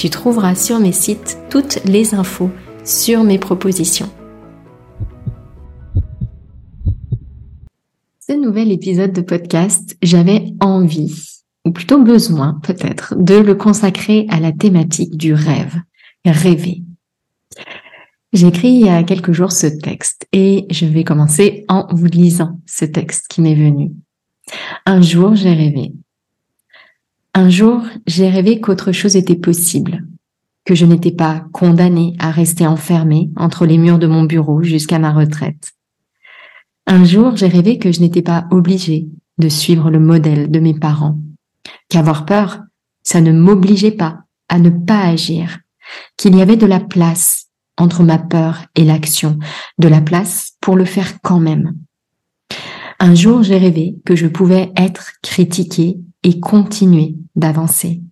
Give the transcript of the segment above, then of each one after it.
tu trouveras sur mes sites toutes les infos sur mes propositions. Ce nouvel épisode de podcast, j'avais envie, ou plutôt besoin peut-être, de le consacrer à la thématique du rêve, rêver. J'ai écrit il y a quelques jours ce texte et je vais commencer en vous lisant ce texte qui m'est venu. Un jour, j'ai rêvé un jour, j'ai rêvé qu'autre chose était possible, que je n'étais pas condamnée à rester enfermée entre les murs de mon bureau jusqu'à ma retraite. Un jour, j'ai rêvé que je n'étais pas obligée de suivre le modèle de mes parents, qu'avoir peur, ça ne m'obligeait pas à ne pas agir, qu'il y avait de la place entre ma peur et l'action, de la place pour le faire quand même. Un jour, j'ai rêvé que je pouvais être critiquée et continuer d'avancer,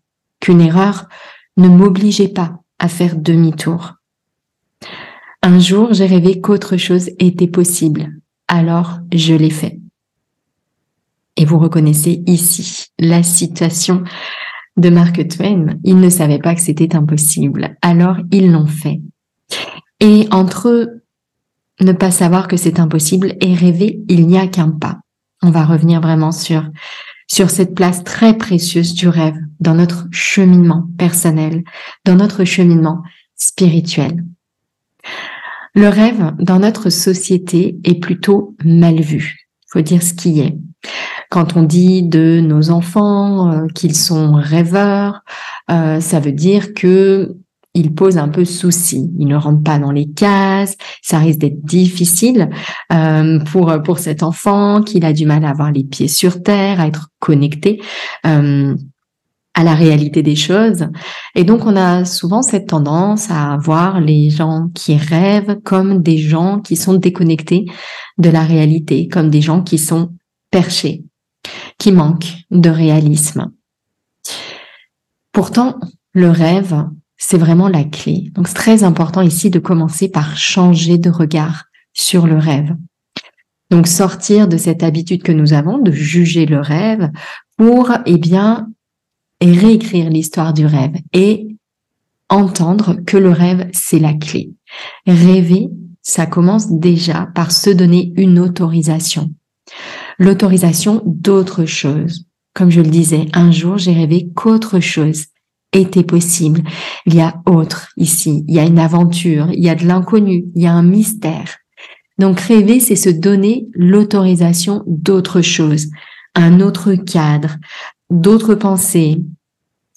qu'une erreur ne m'obligeait pas à faire demi-tour. Un jour, j'ai rêvé qu'autre chose était possible, alors je l'ai fait. Et vous reconnaissez ici la citation de Mark Twain. Ils ne savaient pas que c'était impossible, alors ils l'ont fait. Et entre ne pas savoir que c'est impossible et rêver, il n'y a qu'un pas. On va revenir vraiment sur sur cette place très précieuse du rêve dans notre cheminement personnel, dans notre cheminement spirituel. Le rêve dans notre société est plutôt mal vu. Faut dire ce qui est. Quand on dit de nos enfants euh, qu'ils sont rêveurs, euh, ça veut dire que il pose un peu souci. Il ne rentre pas dans les cases. Ça risque d'être difficile euh, pour pour cet enfant qu'il a du mal à avoir les pieds sur terre, à être connecté. Euh, à la réalité des choses. Et donc, on a souvent cette tendance à voir les gens qui rêvent comme des gens qui sont déconnectés de la réalité, comme des gens qui sont perchés, qui manquent de réalisme. Pourtant, le rêve, c'est vraiment la clé. Donc c'est très important ici de commencer par changer de regard sur le rêve. Donc sortir de cette habitude que nous avons de juger le rêve pour, eh bien, réécrire l'histoire du rêve et entendre que le rêve, c'est la clé. Rêver, ça commence déjà par se donner une autorisation. L'autorisation d'autre chose. Comme je le disais, un jour, j'ai rêvé qu'autre chose était possible. Il y a autre ici, il y a une aventure, il y a de l'inconnu, il y a un mystère. Donc rêver, c'est se donner l'autorisation d'autre chose, un autre cadre, d'autres pensées,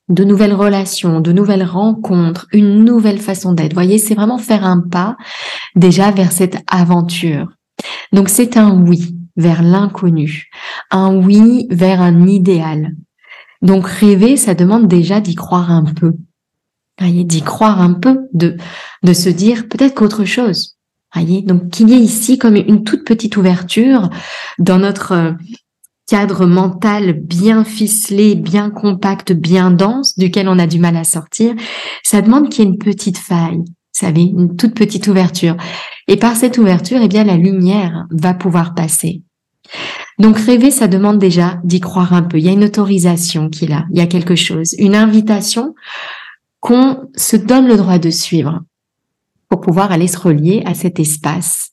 de nouvelles relations, de nouvelles rencontres, une nouvelle façon d'être. Voyez, c'est vraiment faire un pas déjà vers cette aventure. Donc c'est un oui vers l'inconnu, un oui vers un idéal, donc rêver, ça demande déjà d'y croire un peu. Voyez, d'y croire un peu, de, de se dire peut-être qu'autre chose. Voyez, donc qu'il y ait ici comme une toute petite ouverture dans notre euh, cadre mental bien ficelé, bien compact, bien dense, duquel on a du mal à sortir. Ça demande qu'il y ait une petite faille, Vous savez, une toute petite ouverture. Et par cette ouverture, eh bien, la lumière va pouvoir passer. Donc rêver, ça demande déjà d'y croire un peu. Il y a une autorisation qui est là, il y a quelque chose, une invitation qu'on se donne le droit de suivre pour pouvoir aller se relier à cet espace,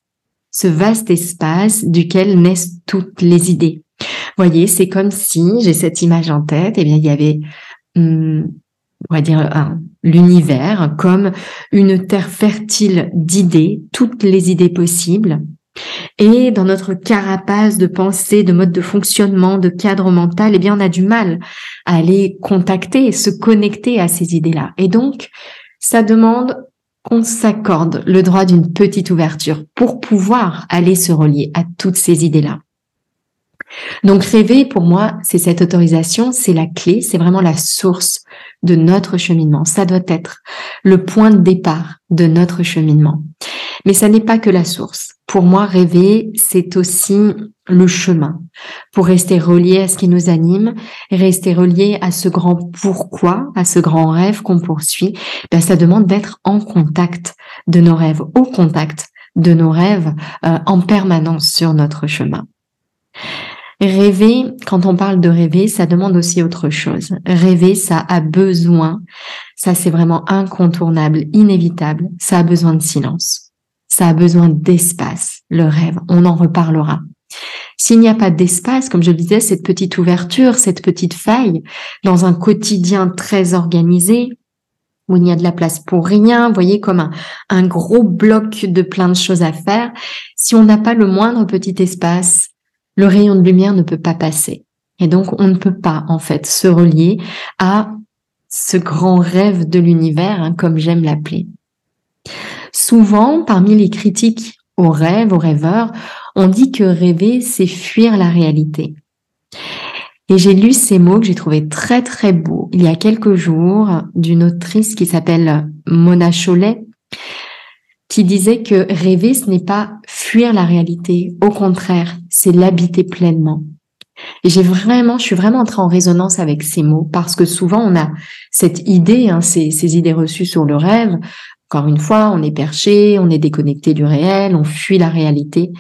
ce vaste espace duquel naissent toutes les idées. Voyez, c'est comme si j'ai cette image en tête, eh bien il y avait, hum, on va dire, l'univers comme une terre fertile d'idées, toutes les idées possibles, et dans notre carapace de pensée, de mode de fonctionnement, de cadre mental, eh bien, on a du mal à aller contacter, se connecter à ces idées-là. Et donc, ça demande qu'on s'accorde le droit d'une petite ouverture pour pouvoir aller se relier à toutes ces idées-là. Donc rêver, pour moi, c'est cette autorisation, c'est la clé, c'est vraiment la source de notre cheminement. Ça doit être le point de départ de notre cheminement. Mais ça n'est pas que la source. Pour moi, rêver, c'est aussi le chemin pour rester relié à ce qui nous anime, rester relié à ce grand pourquoi, à ce grand rêve qu'on poursuit. Ben, ça demande d'être en contact de nos rêves, au contact de nos rêves euh, en permanence sur notre chemin. Rêver, quand on parle de rêver, ça demande aussi autre chose. Rêver, ça a besoin, ça c'est vraiment incontournable, inévitable, ça a besoin de silence. Ça a besoin d'espace, le rêve. On en reparlera. S'il n'y a pas d'espace, comme je le disais, cette petite ouverture, cette petite faille dans un quotidien très organisé, où il n'y a de la place pour rien, vous voyez, comme un, gros bloc de plein de choses à faire, si on n'a pas le moindre petit espace le rayon de lumière ne peut pas passer. Et donc, on ne peut pas, en fait, se relier à ce grand rêve de l'univers, hein, comme j'aime l'appeler. Souvent, parmi les critiques aux rêves, aux rêveurs, on dit que rêver, c'est fuir la réalité. Et j'ai lu ces mots que j'ai trouvé très très beaux il y a quelques jours d'une autrice qui s'appelle Mona Cholet, qui disait que rêver, ce n'est pas fuir la réalité. Au contraire, c'est l'habiter pleinement. Et j'ai vraiment, je suis vraiment entrée en résonance avec ces mots parce que souvent on a cette idée, hein, ces, ces idées reçues sur le rêve. Encore une fois, on est perché, on est déconnecté du réel, on fuit la réalité.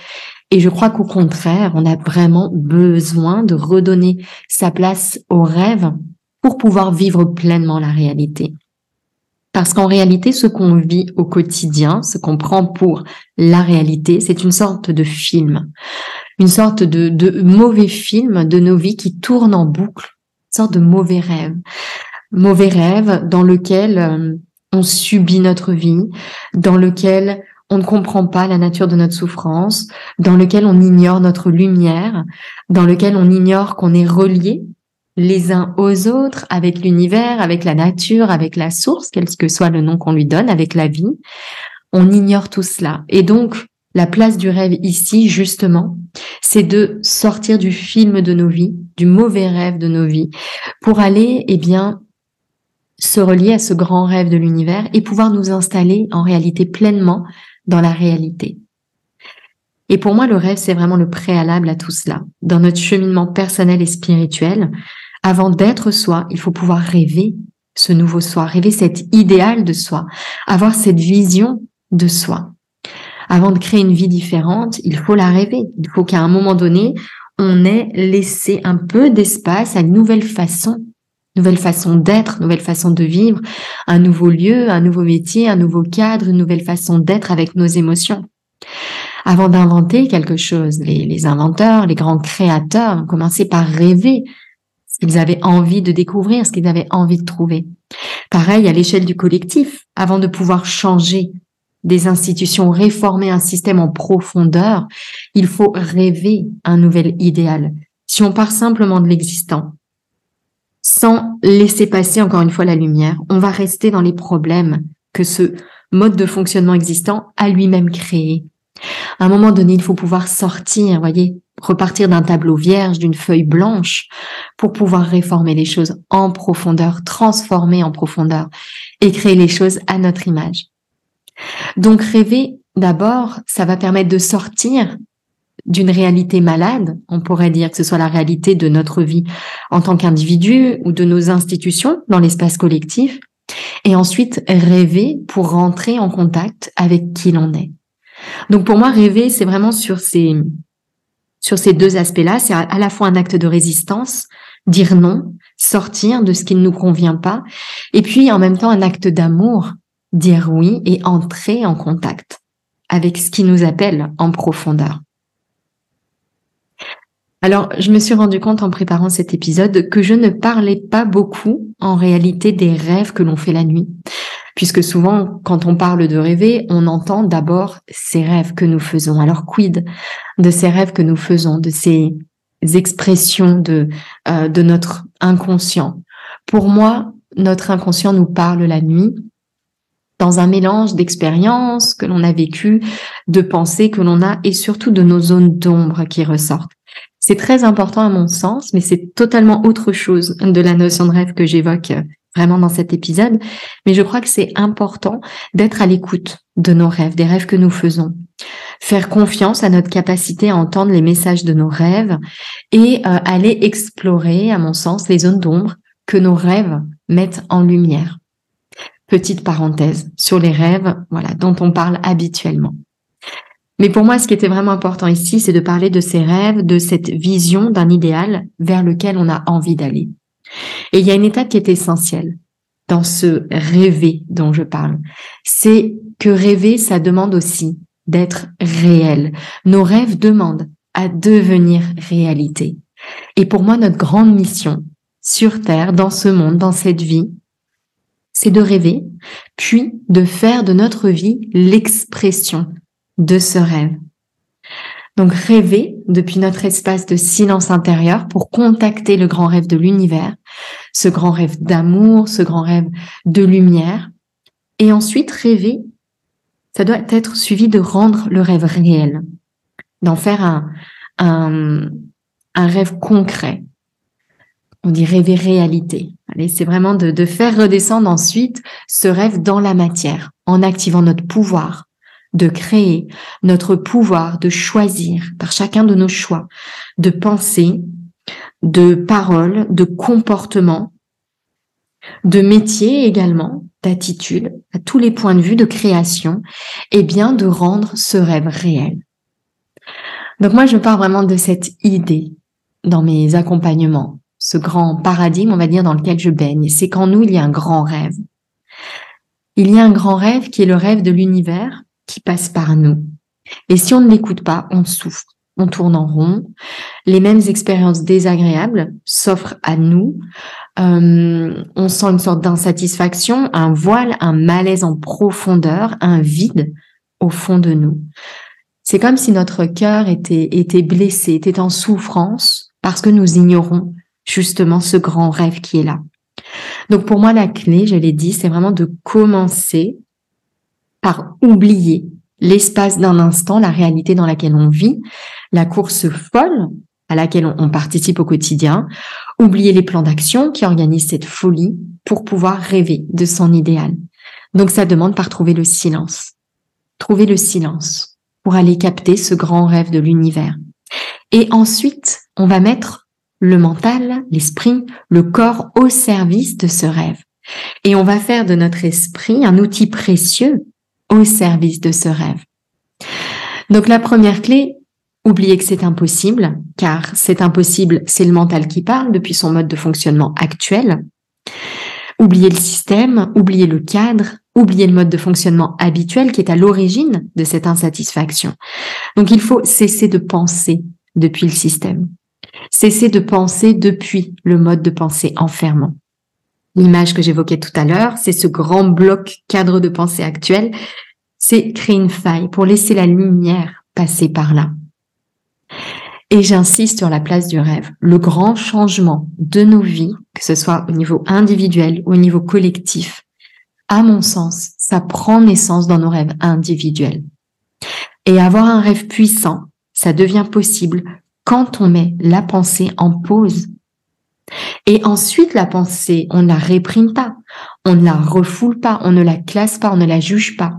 Et je crois qu'au contraire, on a vraiment besoin de redonner sa place au rêve pour pouvoir vivre pleinement la réalité. Parce qu'en réalité, ce qu'on vit au quotidien, ce qu'on prend pour la réalité, c'est une sorte de film, une sorte de, mauvais film de nos vies qui tourne en boucle, une sorte de mauvais rêve. Mauvais rêve dans lequel euh, on subit notre vie, dans lequel on ne comprend pas la nature de notre souffrance, dans lequel on ignore notre lumière, dans lequel on ignore qu'on est relié les uns aux autres, avec l'univers, avec la nature, avec la source, quel que soit le nom qu'on lui donne, avec la vie. On ignore tout cela. Et donc, la place du rêve ici, justement, c'est de sortir du film de nos vies, du mauvais rêve de nos vies, pour aller, eh bien, se relier à ce grand rêve de l'univers et pouvoir nous installer en réalité pleinement dans la réalité. Et pour moi, le rêve, c'est vraiment le préalable à tout cela. Dans notre cheminement personnel et spirituel, avant d'être soi, il faut pouvoir rêver ce nouveau soi, rêver cet idéal de soi, avoir cette vision de soi. Avant de créer une vie différente, il faut la rêver. Il faut qu'à un moment donné, on ait laissé un peu d'espace à une nouvelle façon, nouvelle façon d'être, nouvelle façon de vivre, un nouveau lieu, un nouveau métier, un nouveau cadre, une nouvelle façon d'être avec nos émotions. Avant d'inventer quelque chose, les, inventeurs, les grands créateurs ont commencé par rêver ce qu'ils avaient envie de découvrir, ce qu'ils avaient envie de trouver. Pareil à l'échelle du collectif, avant de pouvoir changer des institutions, réformer un système en profondeur, il faut rêver un nouvel idéal. Si on part simplement de l'existant, sans laisser passer encore une fois la lumière, on va rester dans les problèmes que ce mode de fonctionnement existant a lui-même créé. À un moment donné, il faut pouvoir sortir, voyez, repartir d'un tableau vierge, d'une feuille blanche, pour pouvoir réformer les choses en profondeur, transformer en profondeur et créer les choses à notre image. Donc rêver, d'abord, ça va permettre de sortir d'une réalité malade, on pourrait dire que ce soit la réalité de notre vie en tant qu'individu ou de nos institutions dans l'espace collectif, et ensuite rêver pour rentrer en contact avec qui l'on est. Donc pour moi, rêver, c'est vraiment sur ces, sur ces deux aspects-là. C'est à la fois un acte de résistance, dire non, sortir de ce qui ne nous convient pas, et puis en même temps un acte d'amour, dire oui et entrer en contact avec ce qui nous appelle en profondeur. Alors, je me suis rendu compte en préparant cet épisode que je ne parlais pas beaucoup en réalité des rêves que l'on fait la nuit. Puisque souvent, quand on parle de rêver, on entend d'abord ces rêves que nous faisons. Alors, quid de ces rêves que nous faisons, de ces expressions de, euh, de notre inconscient? Pour moi, notre inconscient nous parle la nuit dans un mélange d'expériences que l'on a vécues, de pensées que l'on a et surtout de nos zones d'ombre qui ressortent. C'est très important à mon sens, mais c'est totalement autre chose de la notion de rêve que j'évoque euh, vraiment dans cet épisode. Mais je crois que c'est important d'être à l'écoute de nos rêves, des rêves que nous faisons. Faire confiance à notre capacité à entendre les messages de nos rêves et euh, aller explorer, à mon sens, les zones d'ombre que nos rêves mettent en lumière. Petite parenthèse sur les rêves, voilà, dont on parle habituellement. Mais pour moi, ce qui était vraiment important ici, c'est de parler de ces rêves, de cette vision d'un idéal vers lequel on a envie d'aller. Et il y a une étape qui est essentielle dans ce rêver dont je parle. C'est que rêver, ça demande aussi d'être réel. Nos rêves demandent à devenir réalité. Et pour moi, notre grande mission sur Terre, dans ce monde, dans cette vie, c'est de rêver, puis de faire de notre vie l'expression de ce rêve. Donc rêver depuis notre espace de silence intérieur pour contacter le grand rêve de l'univers, ce grand rêve d'amour, ce grand rêve de lumière. Et ensuite rêver, ça doit être suivi de rendre le rêve réel, d'en faire un, un, rêve concret. On dit rêver réalité. Allez, c'est vraiment de faire redescendre ensuite ce rêve dans la matière, en activant notre pouvoir, de créer, notre pouvoir de choisir par chacun de nos choix, de pensée, de paroles, de comportement, de métier également, d'attitude, à tous les points de vue de création, et bien de rendre ce rêve réel. Donc moi, je pars vraiment de cette idée dans mes accompagnements, ce grand paradigme, on va dire, dans lequel je baigne. C'est qu'en nous, il y a un grand rêve. Il y a un grand rêve qui est le rêve de l'univers, qui passe par nous. Et si on ne l'écoute pas, on souffre, on tourne en rond. Les mêmes expériences désagréables s'offrent à nous. Euh, on sent une sorte d'insatisfaction, un voile, un malaise en profondeur, un vide au fond de nous. C'est comme si notre cœur était, était blessé, était en souffrance parce que nous ignorons justement ce grand rêve qui est là. Donc pour moi, la clé, je l'ai dit, c'est vraiment de commencer par oublier l'espace d'un instant, la réalité dans laquelle on vit, la course folle à laquelle on, participe au quotidien, oublier les plans d'action qui organisent cette folie pour pouvoir rêver de son idéal. Donc ça demande par trouver le silence. Trouver le silence pour aller capter ce grand rêve de l'univers. Et ensuite, on va mettre le mental, l'esprit, le corps au service de ce rêve. Et on va faire de notre esprit un outil précieux au service de ce rêve. Donc la première clé, oubliez que c'est impossible, car c'est impossible, c'est le mental qui parle depuis son mode de fonctionnement actuel. Oubliez le système, oubliez le cadre, oubliez le mode de fonctionnement habituel qui est à l'origine de cette insatisfaction. Donc il faut cesser de penser depuis le système. Cesser de penser depuis le mode de pensée enfermant. L'image que j'évoquais tout à l'heure, c'est ce grand bloc cadre de pensée actuel, c'est créer une faille pour laisser la lumière passer par là. Et j'insiste sur la place du rêve. Le grand changement de nos vies, que ce soit au niveau individuel ou au niveau collectif, à mon sens, ça prend naissance dans nos rêves individuels. Et avoir un rêve puissant, ça devient possible quand on met la pensée en pause et ensuite, la pensée, on ne la réprime pas, on ne la refoule pas, on ne la classe pas, on ne la juge pas.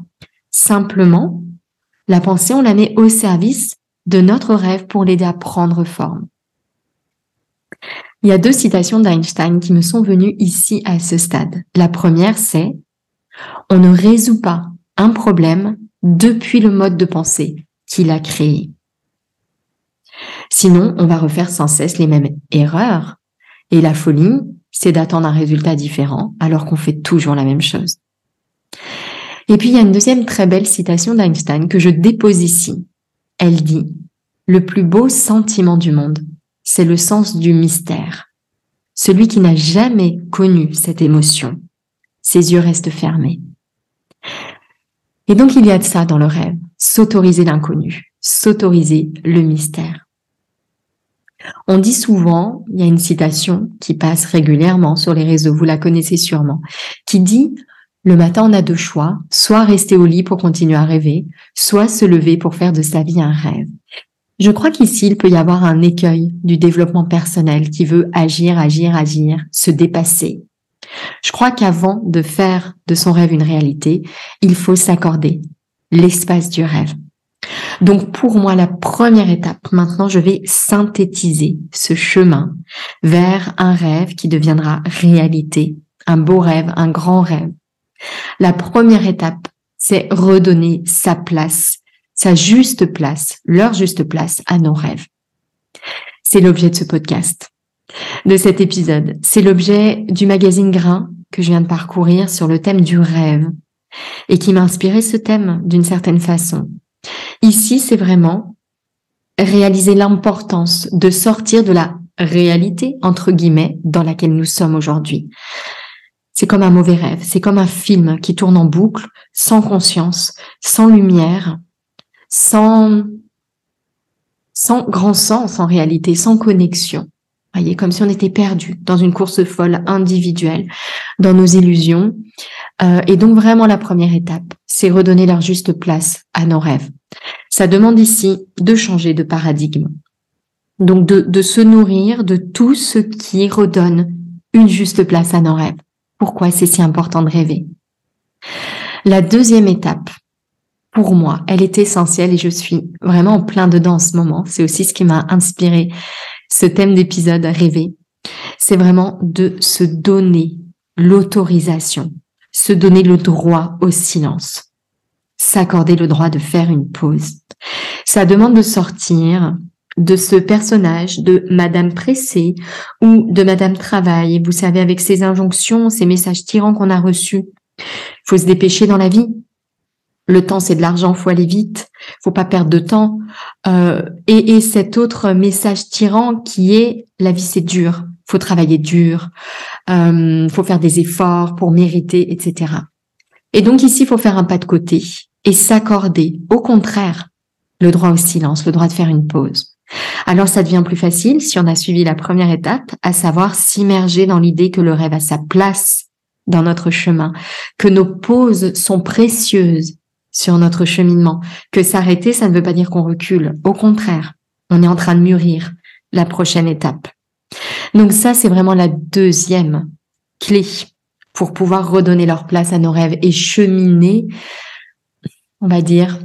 Simplement, la pensée, on la met au service de notre rêve pour l'aider à prendre forme. Il y a deux citations d'Einstein qui me sont venues ici à ce stade. La première, c'est On ne résout pas un problème depuis le mode de pensée qu'il a créé. Sinon, on va refaire sans cesse les mêmes erreurs. Et la folie, c'est d'attendre un résultat différent alors qu'on fait toujours la même chose. Et puis, il y a une deuxième très belle citation d'Einstein que je dépose ici. Elle dit, le plus beau sentiment du monde, c'est le sens du mystère. Celui qui n'a jamais connu cette émotion, ses yeux restent fermés. Et donc, il y a de ça dans le rêve, s'autoriser l'inconnu, s'autoriser le mystère. On dit souvent, il y a une citation qui passe régulièrement sur les réseaux, vous la connaissez sûrement, qui dit le matin on a deux choix, soit rester au lit pour continuer à rêver, soit se lever pour faire de sa vie un rêve. Je crois qu'ici, il peut y avoir un écueil du développement personnel qui veut agir, agir, agir, se dépasser. Je crois qu'avant de faire de son rêve une réalité, il faut s'accorder l'espace du rêve. Donc pour moi, la première étape, maintenant, je vais synthétiser ce chemin vers un rêve qui deviendra réalité, un beau rêve, un grand rêve. La première étape, c'est redonner sa place, sa juste place, leur juste place à nos rêves. C'est l'objet de ce podcast, de cet épisode. C'est l'objet du magazine Grain que je viens de parcourir sur le thème du rêve et qui m'a inspiré ce thème d'une certaine façon. Ici, c'est vraiment réaliser l'importance de sortir de la réalité, entre guillemets, dans laquelle nous sommes aujourd'hui. C'est comme un mauvais rêve, c'est comme un film qui tourne en boucle, sans conscience, sans lumière, sans, sans grand sens en réalité, sans connexion. Voyez, comme si on était perdu dans une course folle individuelle, dans nos illusions. Euh, et donc vraiment la première étape, c'est redonner leur juste place à nos rêves. Ça demande ici de changer de paradigme. Donc de, se nourrir de tout ce qui redonne une juste place à nos rêves. Pourquoi c'est si important de rêver? La deuxième étape, pour moi, elle est essentielle et je suis vraiment en plein dedans en ce moment. C'est aussi ce qui m'a inspiré ce thème d'épisode rêver. C'est vraiment de se donner l'autorisation, se donner le droit au silence s'accorder le droit de faire une pause. Ça demande de sortir de ce personnage de Madame Pressée ou de Madame Travail. vous savez, avec ces injonctions, ces messages tyrans qu'on a reçus, faut se dépêcher dans la vie. Le temps, c'est de l'argent, faut aller vite, faut pas perdre de temps. Euh, et, et cet autre message tyran qui est la vie, c'est dur, faut travailler dur, euh, faut faire des efforts pour mériter, etc. Et donc ici, il faut faire un pas de côté et s'accorder, au contraire, le droit au silence, le droit de faire une pause. Alors ça devient plus facile si on a suivi la première étape, à savoir s'immerger dans l'idée que le rêve a sa place dans notre chemin, que nos pauses sont précieuses sur notre cheminement, que s'arrêter, ça ne veut pas dire qu'on recule. Au contraire, on est en train de mûrir la prochaine étape. Donc ça, c'est vraiment la deuxième clé pour pouvoir redonner leur place à nos rêves et cheminer on va dire,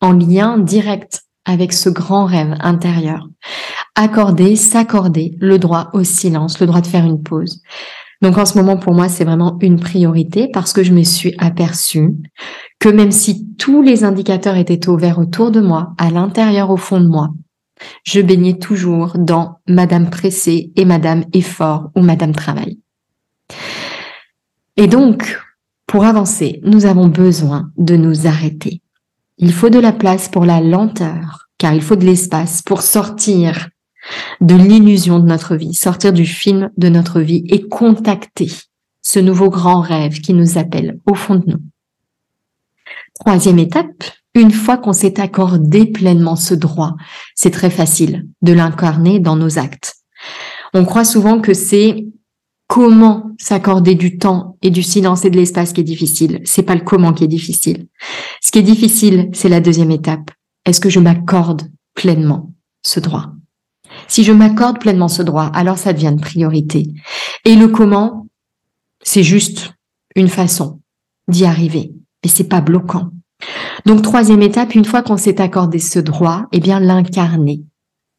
en lien direct avec ce grand rêve intérieur. Accorder, s'accorder le droit au silence, le droit de faire une pause. Donc en ce moment, pour moi, c'est vraiment une priorité parce que je me suis aperçue que même si tous les indicateurs étaient ouverts autour de moi, à l'intérieur, au fond de moi, je baignais toujours dans Madame pressée et Madame effort ou Madame travail. Et donc, pour avancer, nous avons besoin de nous arrêter. Il faut de la place pour la lenteur, car il faut de l'espace pour sortir de l'illusion de notre vie, sortir du film de notre vie et contacter ce nouveau grand rêve qui nous appelle au fond de nous. Troisième étape, une fois qu'on s'est accordé pleinement ce droit, c'est très facile de l'incarner dans nos actes. On croit souvent que c'est comment s'accorder du temps et du silence et de l'espace qui est difficile? C'est pas le comment qui est difficile. Ce qui est difficile, c'est la deuxième étape. Est-ce que je m'accorde pleinement ce droit? Si je m'accorde pleinement ce droit, alors ça devient une priorité. Et le comment, c'est juste une façon d'y arriver. Mais c'est pas bloquant. Donc, troisième étape, une fois qu'on s'est accordé ce droit, eh bien, l'incarner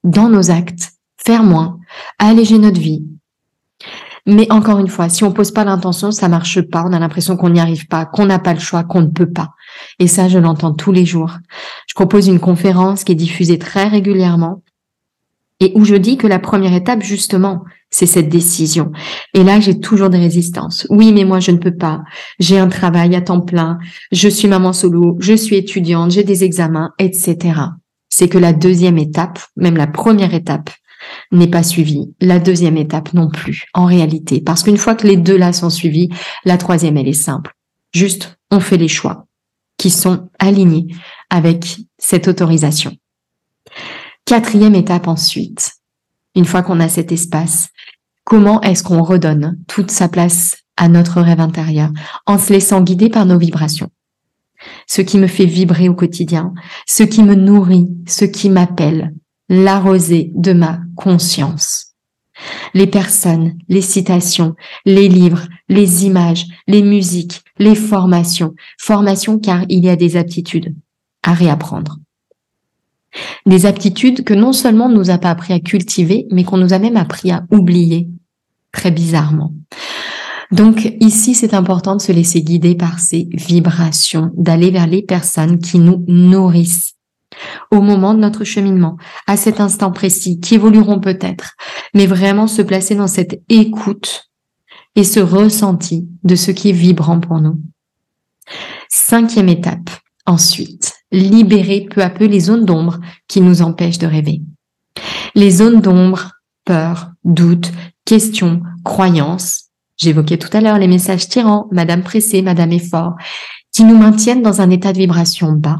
dans nos actes, faire moins, alléger notre vie, Mais encore une fois, si on pose pas l'intention, ça marche pas. On a l'impression qu'on n'y arrive pas, qu'on n'a pas le choix, qu'on ne peut pas. Et ça, je l'entends tous les jours. Je propose une conférence qui est diffusée très régulièrement et où je dis que la première étape, justement, c'est cette décision. Et là, j'ai toujours des résistances. Oui, mais moi, je ne peux pas. J'ai un travail à temps plein. Je suis maman solo. Je suis étudiante. J'ai des examens, etc. C'est que la deuxième étape, même la première étape, n'est pas suivie. La deuxième étape non plus, en réalité. Parce qu'une fois que les deux là sont suivis, la troisième, elle est simple. Juste, on fait les choix qui sont alignés avec cette autorisation. Quatrième étape ensuite, une fois qu'on a cet espace, comment est-ce qu'on redonne toute sa place à notre rêve intérieur en se laissant guider par nos vibrations? Ce qui me fait vibrer au quotidien, ce qui me nourrit, ce qui m'appelle, la rosée de ma conscience. Les personnes, les citations, les livres, les images, les musiques, les formations. Formations car il y a des aptitudes à réapprendre. Des aptitudes que non seulement on nous a pas appris à cultiver, mais qu'on nous a même appris à oublier, très bizarrement. Donc ici, c'est important de se laisser guider par ces vibrations, d'aller vers les personnes qui nous nourrissent au moment de notre cheminement, à cet instant précis, qui évolueront peut-être, mais vraiment se placer dans cette écoute et ce ressenti de ce qui est vibrant pour nous. Cinquième étape, ensuite, libérer peu à peu les zones d'ombre qui nous empêchent de rêver. Les zones d'ombre, peur, doute, questions, croyances, j'évoquais tout à l'heure les messages tyrans, Madame pressée, Madame effort, qui nous maintiennent dans un état de vibration bas,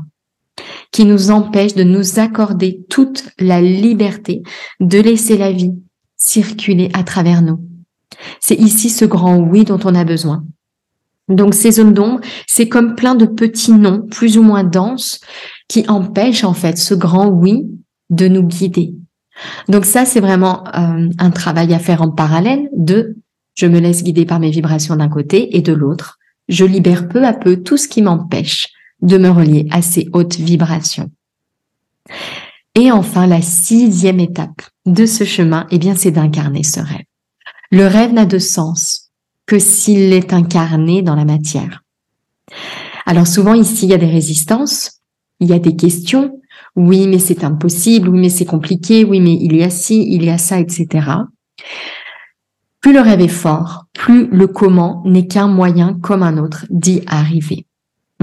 qui nous empêchent de nous accorder toute la liberté de laisser la vie circuler à travers nous. C'est ici ce grand oui dont on a besoin. Donc ces zones d'ombre, c'est comme plein de petits noms plus ou moins denses qui empêchent en fait ce grand oui de nous guider. Donc ça, c'est vraiment euh, un travail à faire en parallèle de je me laisse guider par mes vibrations d'un côté et de l'autre, je libère peu à peu tout ce qui m'empêche de me relier à ces hautes vibrations. Et enfin, la sixième étape de ce chemin, eh bien, c'est d'incarner ce rêve. Le rêve n'a de sens que s'il est incarné dans la matière. Alors souvent ici, il y a des résistances, il y a des questions. Oui, mais c'est impossible. Oui, mais c'est compliqué. Oui, mais il y a ci, il y a ça, etc. Plus le rêve est fort, plus le comment n'est qu'un moyen comme un autre d'y arriver.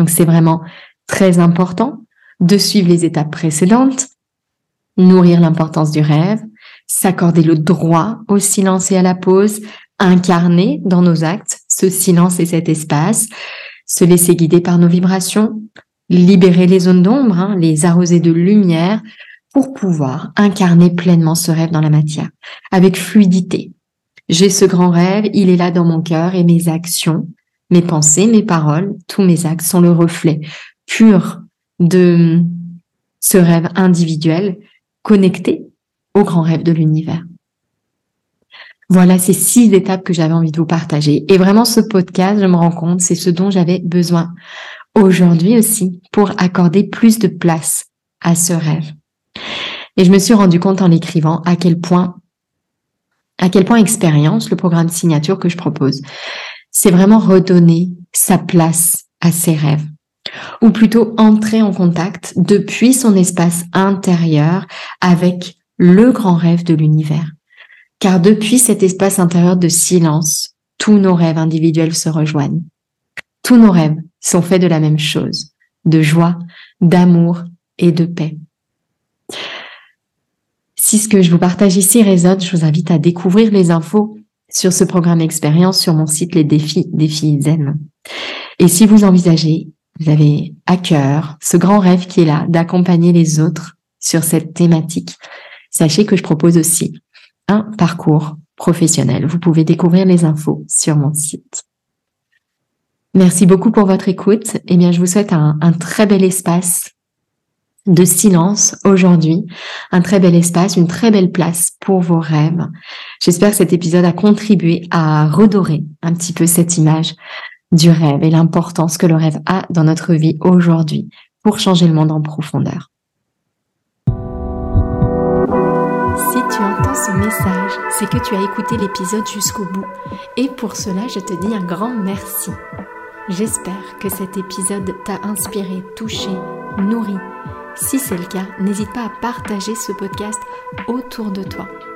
Donc c'est vraiment très important de suivre les étapes précédentes, nourrir l'importance du rêve, s'accorder le droit au silence et à la pause, incarner dans nos actes ce silence et cet espace, se laisser guider par nos vibrations, libérer les zones d'ombre, hein, les arroser de lumière pour pouvoir incarner pleinement ce rêve dans la matière, avec fluidité. J'ai ce grand rêve, il est là dans mon cœur et mes actions, mes pensées, mes paroles, tous mes actes sont le reflet pur de ce rêve individuel connecté au grand rêve de l'univers. Voilà ces six étapes que j'avais envie de vous partager. Et vraiment, ce podcast, je me rends compte, c'est ce dont j'avais besoin aujourd'hui aussi pour accorder plus de place à ce rêve. Et je me suis rendu compte en l'écrivant à quel point, à quel point expérience, le programme signature que je propose, c'est vraiment redonner sa place à ses rêves ou plutôt entrer en contact depuis son espace intérieur avec le grand rêve de l'univers. Car depuis cet espace intérieur de silence, tous nos rêves individuels se rejoignent. Tous nos rêves sont faits de la même chose, de joie, d'amour et de paix. Si ce que je vous partage ici résonne, je vous invite à découvrir les infos sur ce programme expérience sur mon site Les Défis, Défis Zen. Et si vous envisagez, vous avez à cœur ce grand rêve qui est là d'accompagner les autres sur cette thématique, sachez que je propose aussi un parcours professionnel. Vous pouvez découvrir les infos sur mon site. Merci beaucoup pour votre écoute. Eh bien, je vous souhaite un, un très bel espace de silence aujourd'hui, un très bel espace, une très belle place pour vos rêves. J'espère que cet épisode a contribué à redorer un petit peu cette image du rêve et l'importance que le rêve a dans notre vie aujourd'hui pour changer le monde en profondeur. Si tu entends ce message, c'est que tu as écouté l'épisode jusqu'au bout. Et pour cela, je te dis un grand merci. J'espère que cet épisode t'a inspiré, touché, nourri. Si c'est le cas, n'hésite pas à partager ce podcast autour de toi